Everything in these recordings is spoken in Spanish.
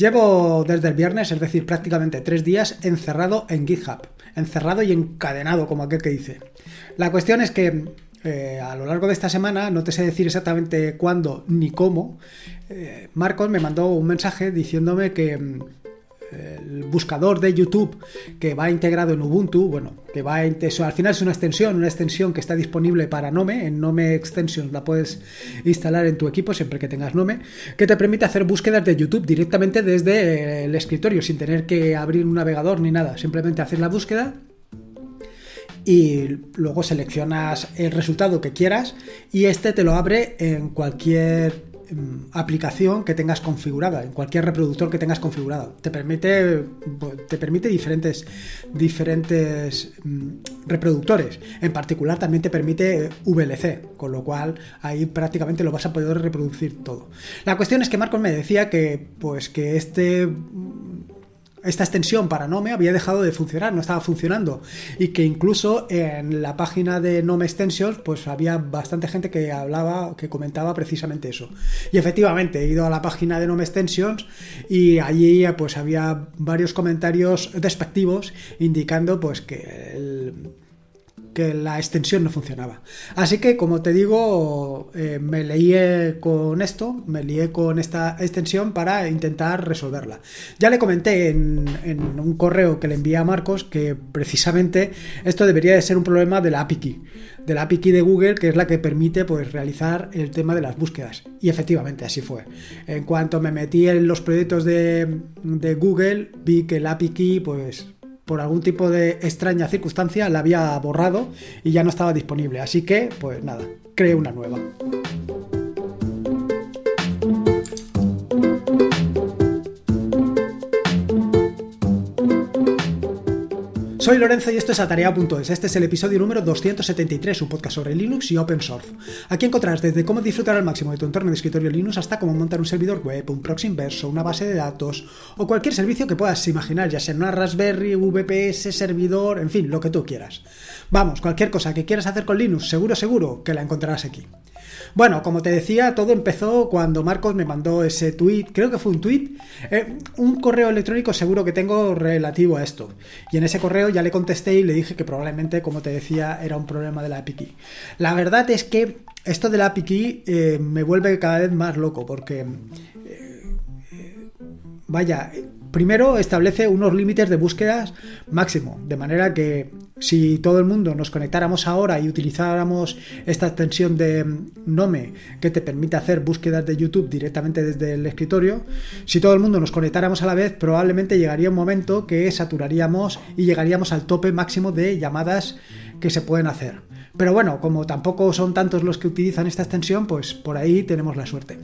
Llevo desde el viernes, es decir, prácticamente tres días encerrado en GitHub, encerrado y encadenado, como aquel que dice. La cuestión es que eh, a lo largo de esta semana, no te sé decir exactamente cuándo ni cómo, eh, Marcos me mandó un mensaje diciéndome que mm, buscador de YouTube que va integrado en Ubuntu, bueno, que va eso, al final es una extensión, una extensión que está disponible para Nome, en Nome Extensions la puedes instalar en tu equipo siempre que tengas Nome, que te permite hacer búsquedas de YouTube directamente desde el escritorio sin tener que abrir un navegador ni nada, simplemente haces la búsqueda y luego seleccionas el resultado que quieras y este te lo abre en cualquier aplicación que tengas configurada, en cualquier reproductor que tengas configurado. Te permite, te permite diferentes, diferentes mm, reproductores. En particular también te permite VLC, con lo cual ahí prácticamente lo vas a poder reproducir todo. La cuestión es que Marcos me decía que, pues, que este esta extensión para Nome había dejado de funcionar, no estaba funcionando y que incluso en la página de Nome Extensions pues había bastante gente que hablaba, que comentaba precisamente eso. Y efectivamente he ido a la página de Nome Extensions y allí pues había varios comentarios despectivos indicando pues que el que la extensión no funcionaba. Así que, como te digo, eh, me lié con esto, me lié con esta extensión para intentar resolverla. Ya le comenté en, un correo que le envié a Marcos que precisamente esto debería de ser un problema de la API Key, de la API Key de Google, que es la que permite pues, realizar el tema de las búsquedas. Y efectivamente, así fue. En cuanto me metí en los proyectos de, Google, vi que la API Key, pues por algún tipo de extraña circunstancia la había borrado y ya no estaba disponible. Así que, pues nada, creé una nueva. Soy Lorenzo y esto es Atarea.es. Este es el episodio número 273, un podcast sobre Linux y Open Source. Aquí encontrarás desde cómo disfrutar al máximo de tu entorno de escritorio Linux hasta cómo montar un servidor web, un proxy inverso, una base de datos o cualquier servicio que puedas imaginar, ya sea una Raspberry, VPS, servidor, en fin, lo que tú quieras. Vamos, cualquier cosa que quieras hacer con Linux, seguro, seguro que la encontrarás aquí. Bueno, como te decía, todo empezó cuando Marcos me mandó ese tweet, creo que fue un tweet, eh, un correo electrónico seguro que tengo relativo a esto. Y en ese correo ya le contesté y le dije que probablemente, como te decía, era un problema de la API. La verdad es que esto de la API eh, me vuelve cada vez más loco porque... Eh, vaya, primero establece unos límites de búsquedas máximo, de manera que si todo el mundo nos conectáramos ahora y utilizáramos esta extensión de Nome que te permite hacer búsquedas de YouTube directamente desde el escritorio, si todo el mundo nos conectáramos a la vez, probablemente llegaría un momento que saturaríamos y llegaríamos al tope máximo de llamadas que se pueden hacer. Pero bueno, como tampoco son tantos los que utilizan esta extensión, pues por ahí tenemos la suerte.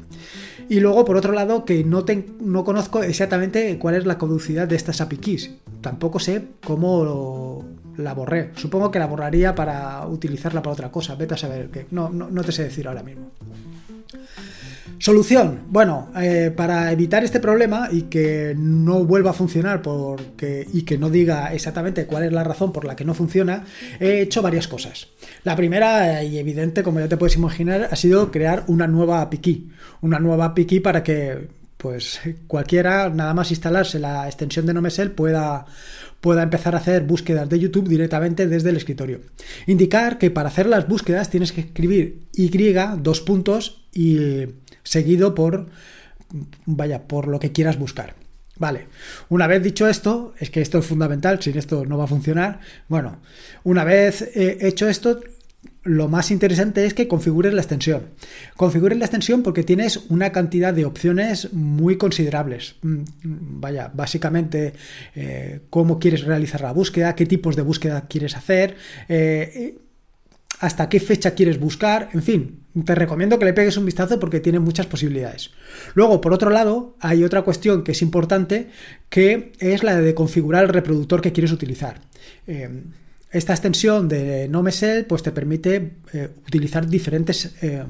Y luego, por otro lado, que no, no conozco exactamente cuál es la caducidad de estas API keys. Tampoco sé cómo la borré. Supongo que la borraría para utilizarla para otra cosa. Vete a saber que no, no te sé decir ahora mismo. Solución. Bueno, eh, para evitar este problema y que no vuelva a funcionar porque, y que no diga exactamente cuál es la razón por la que no funciona, he hecho varias cosas. La primera, y evidente, como ya te puedes imaginar, ha sido crear una nueva API. Una nueva API para que pues cualquiera, nada más instalarse la extensión de Nomesel, pueda, pueda empezar a hacer búsquedas de YouTube directamente desde el escritorio. Indicar que para hacer las búsquedas tienes que escribir Y, dos puntos y seguido por, vaya, por lo que quieras buscar. Vale, una vez dicho esto, es que esto es fundamental, sin esto no va a funcionar. Bueno, una vez eh, hecho esto, lo más interesante es que configures la extensión. Configures la extensión porque tienes una cantidad de opciones muy considerables. Mm, vaya, básicamente eh, cómo quieres realizar la búsqueda, qué tipos de búsqueda quieres hacer, eh, hasta qué fecha quieres buscar, en fin, te recomiendo que le pegues un vistazo porque tiene muchas posibilidades. Luego, por otro lado, hay otra cuestión que es importante, que es la de configurar el reproductor que quieres utilizar. Eh, esta extensión de NoMesel pues te permite eh, utilizar diferentes eh,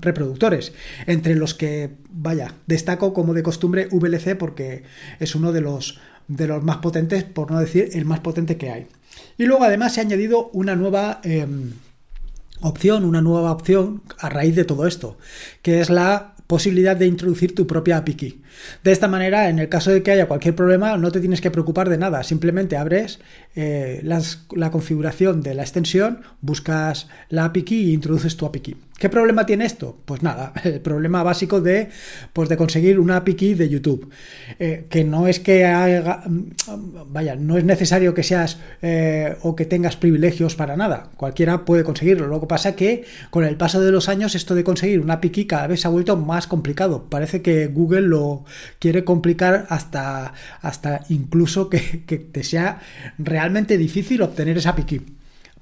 reproductores, entre los que, vaya, destaco como de costumbre VLC porque es uno de los, de los más potentes, por no decir el más potente que hay. Y luego además se ha añadido una nueva opción, una nueva opción a raíz de todo esto, que es la posibilidad de introducir tu propia API key. De esta manera, en el caso de que haya cualquier problema, no te tienes que preocupar de nada. Simplemente abres eh, la configuración de la extensión, buscas la API key e introduces tu API key. ¿Qué problema tiene esto? Pues nada, el problema básico de, pues de conseguir una API key de YouTube. Eh, que no es que haga, vaya, no es necesario que seas eh, o que tengas privilegios para nada. Cualquiera puede conseguirlo. Lo que pasa que con el paso de los años esto de conseguir una API key cada vez se ha vuelto más complicado. Parece que Google lo quiere complicar hasta, hasta incluso que, te sea realmente difícil obtener esa key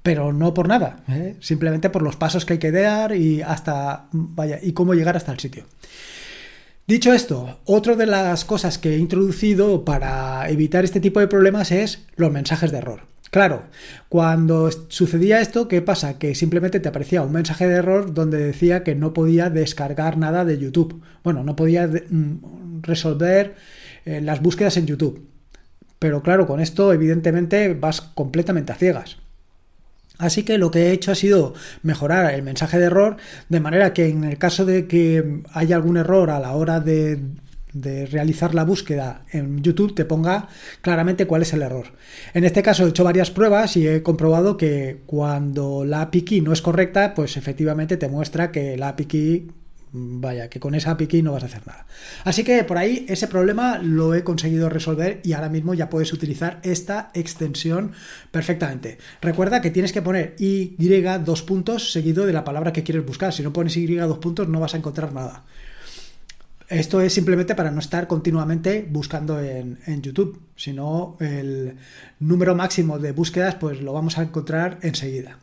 pero no por nada, ¿eh? simplemente por los pasos que hay que dar y hasta vaya y cómo llegar hasta el sitio. Dicho esto, otra de las cosas que he introducido para evitar este tipo de problemas es los mensajes de error. Claro, cuando sucedía esto, ¿qué pasa? Que simplemente te aparecía un mensaje de error donde decía que no podía descargar nada de YouTube. Bueno, no podía mm, resolver eh, las búsquedas en YouTube. Pero claro, con esto evidentemente vas completamente a ciegas. Así que lo que he hecho ha sido mejorar el mensaje de error de manera que en el caso de que haya algún error a la hora de, realizar la búsqueda en YouTube te ponga claramente cuál es el error. En este caso he hecho varias pruebas y he comprobado que cuando la API key no es correcta, pues efectivamente te muestra que la API key vaya, que con esa API no vas a hacer nada. Así que por ahí ese problema lo he conseguido resolver y ahora mismo ya puedes utilizar esta extensión perfectamente. Recuerda que tienes que poner Y dos puntos seguido de la palabra que quieres buscar. Si no pones Y dos puntos no vas a encontrar nada. Esto es simplemente para no estar continuamente buscando en, YouTube, sino el número máximo de búsquedas pues lo vamos a encontrar enseguida.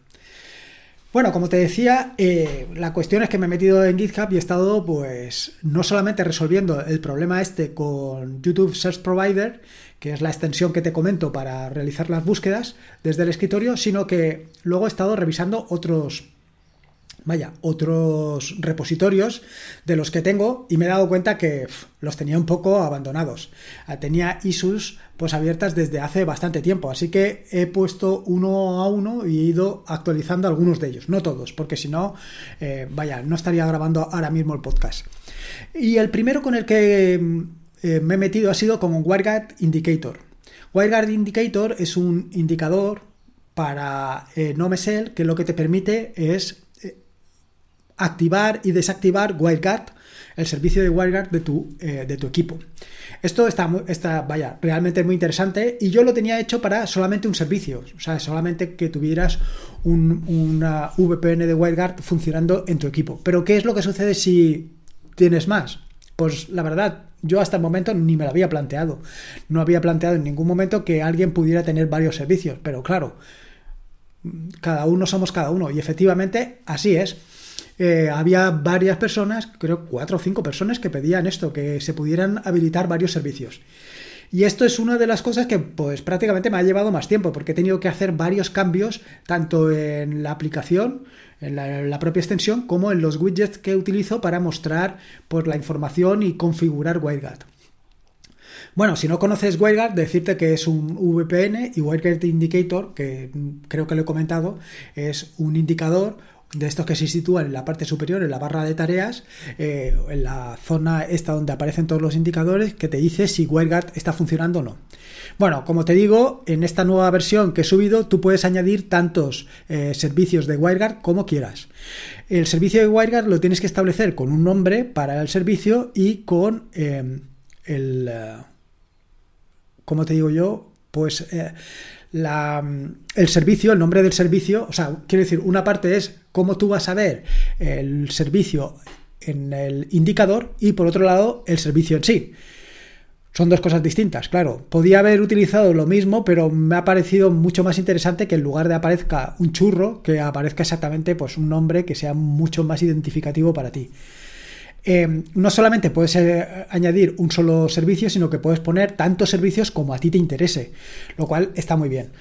Bueno, como te decía, eh, la cuestión es que me he metido en GitHub y he estado, pues, no solamente resolviendo el problema este con YouTube Search Provider, que es la extensión que te comento para realizar las búsquedas desde el escritorio, sino que luego he estado revisando otros vaya, otros repositorios de los que tengo y me he dado cuenta que los tenía un poco abandonados. Ah, tenía issues pues abiertas desde hace bastante tiempo, así que he puesto uno a uno y he ido actualizando algunos de ellos, no todos, porque si no, eh, vaya, no estaría grabando ahora mismo el podcast. Y el primero con el que eh, me he metido ha sido con WireGuard Indicator. WireGuard Indicator es un indicador para eh, NoMesel que lo que te permite es activar y desactivar WireGuard, el servicio de WireGuard de tu, eh, de tu equipo. Esto está, está, vaya, realmente muy interesante y yo lo tenía hecho para solamente un servicio, o sea, solamente que tuvieras una VPN de WireGuard funcionando en tu equipo. Pero ¿qué es lo que sucede si tienes más? Pues la verdad, yo hasta el momento ni me lo había planteado. No había planteado en ningún momento que alguien pudiera tener varios servicios, pero claro, cada uno somos cada uno y efectivamente así es. Eh, había varias personas, creo cuatro o cinco personas que pedían esto, que se pudieran habilitar varios servicios. Y esto es una de las cosas que pues prácticamente me ha llevado más tiempo, porque he tenido que hacer varios cambios, tanto en la aplicación, en la, propia extensión, como en los widgets que utilizo para mostrar pues, la información y configurar WireGuard. Bueno, si no conoces WireGuard, decirte que es un VPN y WireGuard Indicator, que creo que lo he comentado, es un indicador de estos que se sitúan en la parte superior, en la barra de tareas, eh, en la zona esta donde aparecen todos los indicadores, que te dice si WireGuard está funcionando o no. Bueno, como te digo, en esta nueva versión que he subido, tú puedes añadir tantos eh, servicios de WireGuard como quieras. El servicio de WireGuard lo tienes que establecer con un nombre para el servicio y con eh, el... ¿Cómo te digo yo? Pues el servicio, el nombre del servicio, o sea, quiero decir, una parte es cómo tú vas a ver el servicio en el indicador y por otro lado el servicio en sí. Son dos cosas distintas, claro. Podía haber utilizado lo mismo, pero me ha parecido mucho más interesante que en lugar de aparezca un churro, que aparezca exactamente pues, un nombre que sea mucho más identificativo para ti. Eh, no solamente puedes eh, añadir un solo servicio, sino que puedes poner tantos servicios como a ti te interese, lo cual está muy bien.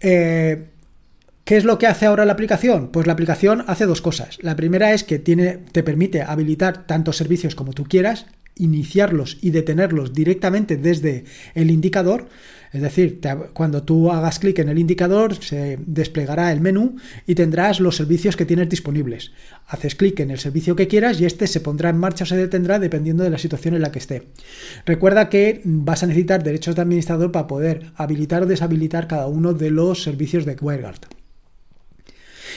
Eh, ¿Qué es lo que hace ahora la aplicación? Pues la aplicación hace dos cosas. La primera es que tiene, te permite habilitar tantos servicios como tú quieras, iniciarlos y detenerlos directamente desde el indicador. Es decir, cuando tú hagas clic en el indicador se desplegará el menú y tendrás los servicios que tienes disponibles. Haces clic en el servicio que quieras y este se pondrá en marcha o se detendrá dependiendo de la situación en la que esté. Recuerda que vas a necesitar derechos de administrador para poder habilitar o deshabilitar cada uno de los servicios de WireGuard.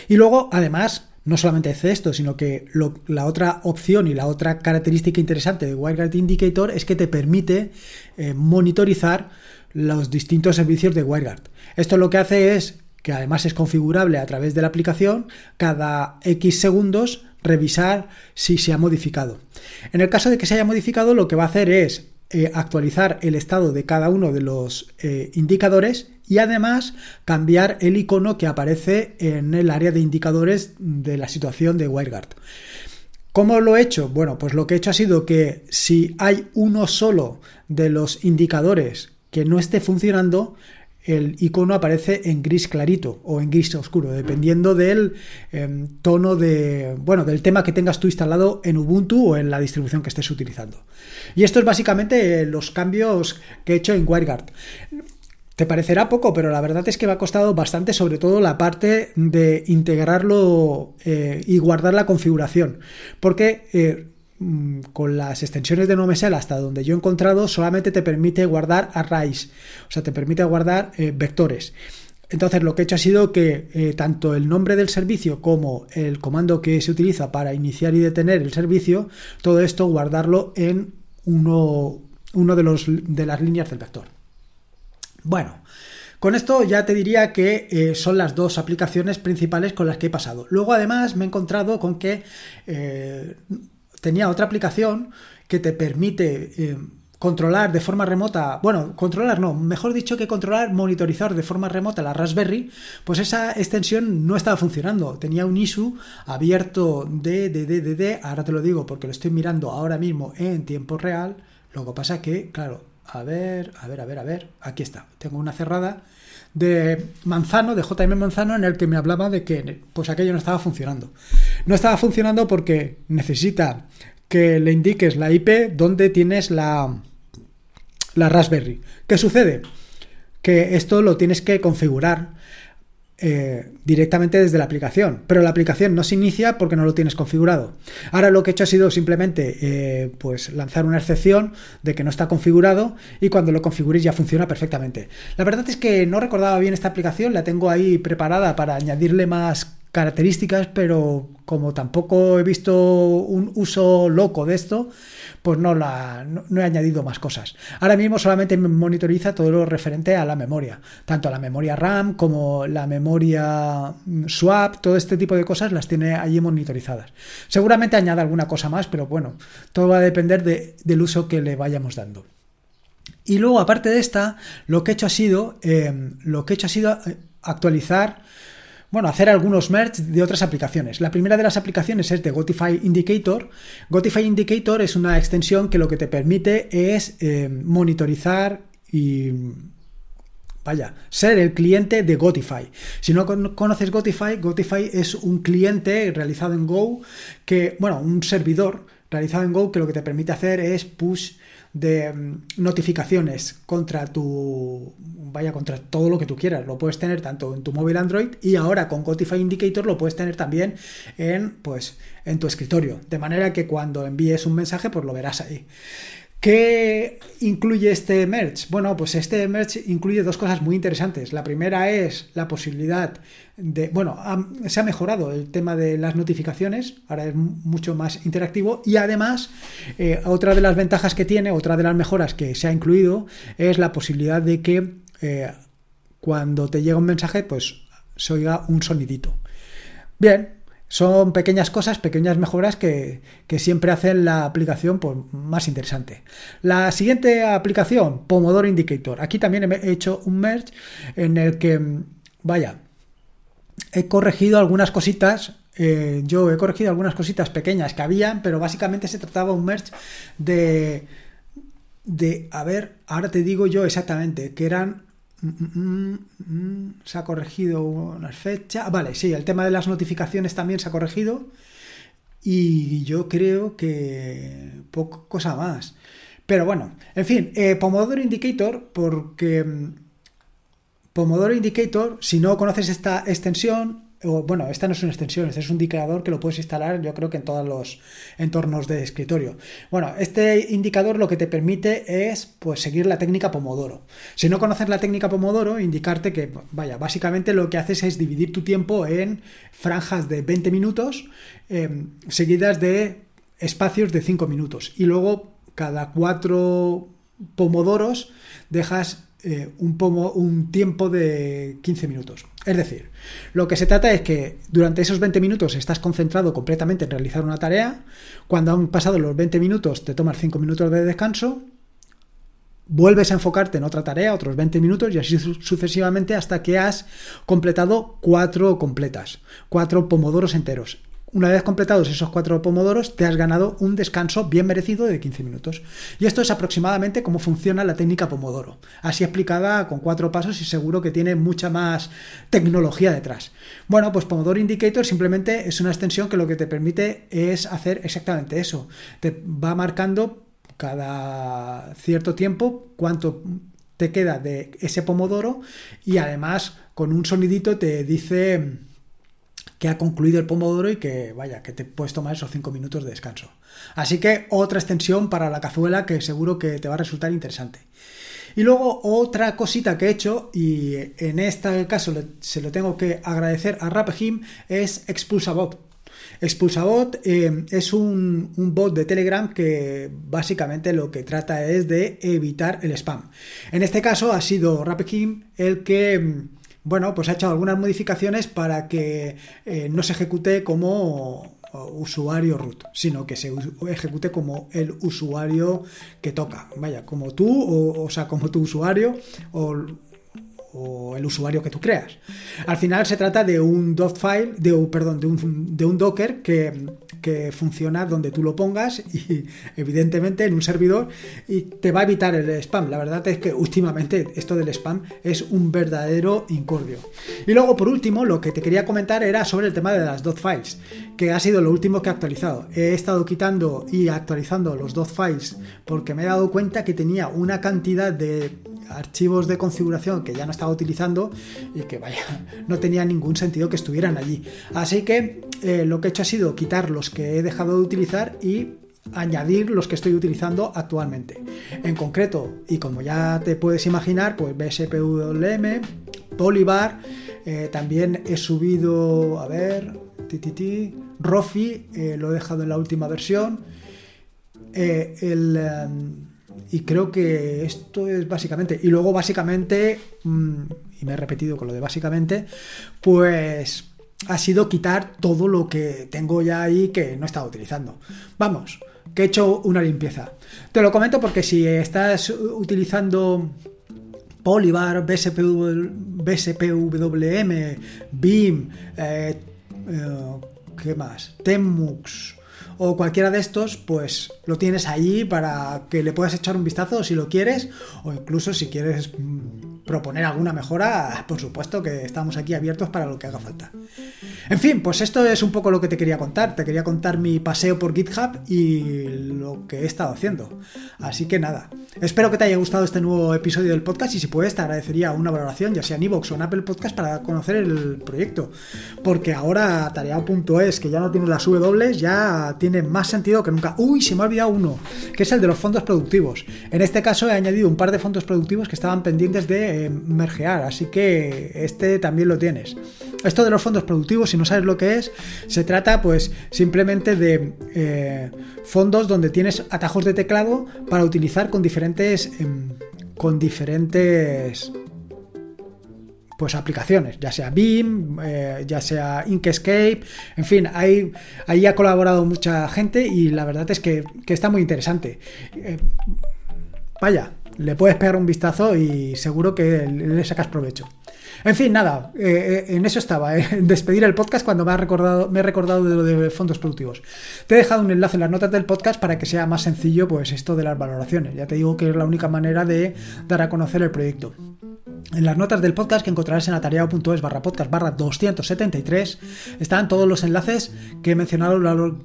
Y luego, además, no solamente hace esto, sino que la otra opción y la otra característica interesante de WireGuard Indicator es que te permite eh, monitorizar los distintos servicios de WireGuard. Esto lo que hace es que además es configurable a través de la aplicación, cada X segundos revisar si se ha modificado. En el caso de que se haya modificado, lo que va a hacer es eh, actualizar el estado de cada uno de los eh, indicadores y además cambiar el icono que aparece en el área de indicadores de la situación de WireGuard. ¿Cómo lo he hecho? Bueno, pues lo que he hecho ha sido que si hay uno solo de los indicadores que no esté funcionando, el icono aparece en gris clarito o en gris oscuro, dependiendo del em, tono de, bueno, del tema que tengas tú instalado en Ubuntu o en la distribución que estés utilizando. Y esto es básicamente los cambios que he hecho en WireGuard. Te parecerá poco, pero la verdad es que me ha costado bastante, sobre todo la parte de integrarlo eh, y guardar la configuración. Porque eh, con las extensiones de NoMesel hasta donde yo he encontrado, solamente te permite guardar arrays, o sea, te permite guardar eh, vectores. Entonces lo que he hecho ha sido que tanto el nombre del servicio como el comando que se utiliza para iniciar y detener el servicio, todo esto guardarlo en uno, uno de, los, de las líneas del vector. Bueno, con esto ya te diría que eh, son las dos aplicaciones principales con las que he pasado. Luego además me he encontrado con que eh, tenía otra aplicación que te permite eh, controlar de forma remota, bueno, controlar no, mejor dicho que controlar, monitorizar de forma remota la Raspberry, pues esa extensión no estaba funcionando. Tenía un issue abierto de, de, de, de, de ahora te lo digo porque lo estoy mirando ahora mismo en tiempo real. Lo que pasa que, claro, a ver, a ver, a ver, a ver. Aquí está. Tengo una cerrada de Manzano, de JM Manzano, en el que me hablaba de que pues aquello no estaba funcionando. No estaba funcionando porque necesita que le indiques la IP donde tienes la, la Raspberry. ¿Qué sucede? Que esto lo tienes que configurar eh, directamente desde la aplicación, pero la aplicación no se inicia porque no lo tienes configurado. Ahora lo que he hecho ha sido simplemente eh, pues lanzar una excepción de que no está configurado y cuando lo configures ya funciona perfectamente. La verdad es que no recordaba bien esta aplicación, la tengo ahí preparada para añadirle más características, pero como tampoco he visto un uso loco de esto, pues no, la, no, he añadido más cosas. Ahora mismo solamente me monitoriza todo lo referente a la memoria, tanto la memoria RAM como la memoria mm, swap, todo este tipo de cosas las tiene allí monitorizadas. Seguramente añada alguna cosa más, pero bueno, todo va a depender del uso que le vayamos dando. Y luego, aparte de esta, lo que he hecho ha sido, eh, lo que he hecho ha sido eh, actualizar bueno, hacer algunos merge de otras aplicaciones. La primera de las aplicaciones es de Gotify Indicator. Gotify Indicator es una extensión que lo que te permite es eh, monitorizar y vaya, ser el cliente de Gotify. Si no conoces Gotify, Gotify es un cliente realizado en Go que, bueno, un servidor realizado en Go que lo que te permite hacer es push de mm, notificaciones contra tu vaya contra todo lo que tú quieras. Lo puedes tener tanto en tu móvil Android y ahora con Spotify Indicator lo puedes tener también en pues en tu escritorio. De manera que cuando envíes un mensaje pues lo verás ahí ¿Qué incluye este merge? Bueno, pues este merge incluye dos cosas muy interesantes. La primera es la posibilidad de, bueno, se ha mejorado el tema de las notificaciones, ahora es mucho más interactivo y además eh, otra de las ventajas que tiene, otra de las mejoras que se ha incluido es la posibilidad de que eh, cuando te llega un mensaje, pues se oiga un sonidito. Bien, son pequeñas cosas, pequeñas mejoras que, siempre hacen la aplicación pues, más interesante. La siguiente aplicación, Pomodoro Indicator. Aquí también he hecho un merge en el que, vaya, he corregido algunas cositas. Eh, yo he corregido algunas cositas pequeñas que habían, pero básicamente se trataba un merge de, de, a ver, ahora te digo yo exactamente, que eran Mm, mm, mm, se ha corregido una fecha. Vale, sí, el tema de las notificaciones también se ha corregido. Y yo creo que poco cosa más. Pero bueno, en fin, eh, Pomodoro Indicator, porque Pomodoro Indicator, si no conoces esta extensión, bueno, esta no es una extensión, este es un indicador que lo puedes instalar yo creo que en todos los entornos de escritorio. Bueno, este indicador lo que te permite es pues seguir la técnica Pomodoro. Si no conoces la técnica Pomodoro, indicarte que, vaya, básicamente lo que haces es dividir tu tiempo en franjas de 20 minutos em, seguidas de espacios de 5 minutos y luego cada cuatro pomodoros dejas eh, un, un tiempo de 15 minutos. Es decir, lo que se trata es que durante esos 20 minutos estás concentrado completamente en realizar una tarea, cuando han pasado los 20 minutos te tomas 5 minutos de descanso, vuelves a enfocarte en otra tarea, otros 20 minutos y así sucesivamente hasta que has completado cuatro completas, cuatro pomodoros enteros. Una vez completados esos cuatro pomodoros, te has ganado un descanso bien merecido de 15 minutos. Y esto es aproximadamente cómo funciona la técnica pomodoro. Así explicada con cuatro pasos y seguro que tiene mucha más tecnología detrás. Bueno, pues Pomodoro Indicator simplemente es una extensión que lo que te permite es hacer exactamente eso. Te va marcando cada cierto tiempo cuánto te queda de ese pomodoro y además con un sonidito te dice que ha concluido el pomodoro y que vaya, que te puedes tomar esos 5 minutos de descanso. Así que otra extensión para la cazuela que seguro que te va a resultar interesante. Y luego otra cosita que he hecho, y en este caso se lo tengo que agradecer a Rapehim, es Expulsabot. Expulsabot eh, es un, bot de Telegram que básicamente lo que trata es de evitar el spam. En este caso ha sido Rapehim el que bueno, pues ha hecho algunas modificaciones para que eh, no se ejecute como usuario root, sino que se ejecute como el usuario que toca, vaya, como tú, o, o sea, como tu usuario, o o el usuario que tú creas. Al final se trata de un file, de, perdón, de un, de un Docker que, que, funciona donde tú lo pongas y evidentemente en un servidor y te va a evitar el spam. La verdad es que últimamente esto del spam es un verdadero incordio. Y luego por último lo que te quería comentar era sobre el tema de las files, que ha sido lo último que he actualizado. He estado quitando y actualizando los files porque me he dado cuenta que tenía una cantidad de archivos de configuración que ya no estaba utilizando y que vaya, no tenía ningún sentido que estuvieran allí. Así que eh, lo que he hecho ha sido quitar los que he dejado de utilizar y añadir los que estoy utilizando actualmente. En concreto, y como ya te puedes imaginar, pues BSPWM, Polybar, eh, también he subido, a ver, TTT, Rofi, eh, lo he dejado en la última versión. el em, y creo que esto es básicamente. Y luego, básicamente, mm, y me he repetido con lo de básicamente, pues ha sido quitar todo lo que tengo ya ahí que no he estado utilizando. Vamos, que he hecho una limpieza. Te lo comento porque si estás utilizando Polybar, BSPWM, BIM, eh, eh, ¿qué más? Temux, o cualquiera de estos, pues lo tienes allí para que le puedas echar un vistazo si lo quieres o incluso si quieres mm, proponer alguna mejora, por supuesto que estamos aquí abiertos para lo que haga falta. En fin, pues esto es un poco lo que te quería contar. Te quería contar mi paseo por GitHub y lo que he estado haciendo. Así que nada, espero que te haya gustado este nuevo episodio del podcast y si puedes te agradecería una valoración, ya sea en iVoox o en Apple Podcast para conocer el proyecto. Porque ahora tareao.es, que ya no tiene las W, ya tiene más sentido que nunca. Uy, se me ha olvidado uno, que es el de los fondos productivos. En este caso he añadido un par de fondos productivos que estaban pendientes de eh, mergear, así que este también lo tienes. Esto de los fondos productivos, si no sabes lo que es, se trata pues simplemente de eh, fondos donde tienes atajos de teclado para utilizar con diferentes... Em, con diferentes pues aplicaciones, ya sea BIM, eh, ya sea Inkscape, en fin, ahí, ahí ha colaborado mucha gente y la verdad es que, está muy interesante. Eh, vaya, le puedes pegar un vistazo y seguro que le sacas provecho. En fin, nada, eh, en eso estaba, despedir el podcast cuando me, ha recordado, me he recordado de lo de fondos productivos. Te he dejado un enlace en las notas del podcast para que sea más sencillo pues esto de las valoraciones. Ya te digo que es la única manera de dar a conocer el proyecto. En las notas del podcast que encontrarás en atareado.es barra podcast barra 273 están todos los enlaces que he mencionado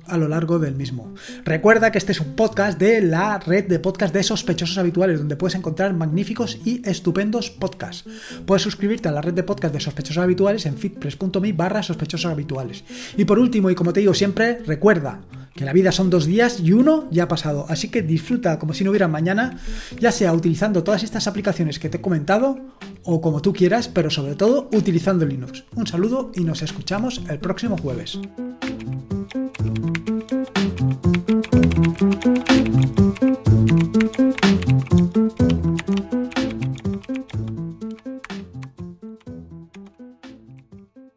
a lo largo del mismo. Recuerda que este es un podcast de la red de podcast de sospechosos habituales, donde puedes encontrar magníficos y estupendos podcasts. Puedes suscribirte a la red de podcast de sospechosos habituales en fitpress.me barra sospechosos habituales. Y por último, y como te digo siempre, recuerda que la vida son dos días y uno ya ha pasado, así que disfruta como si no hubiera mañana, ya sea utilizando todas estas aplicaciones que te he comentado o como tú quieras, pero sobre todo utilizando Linux. Un saludo y nos escuchamos el próximo jueves.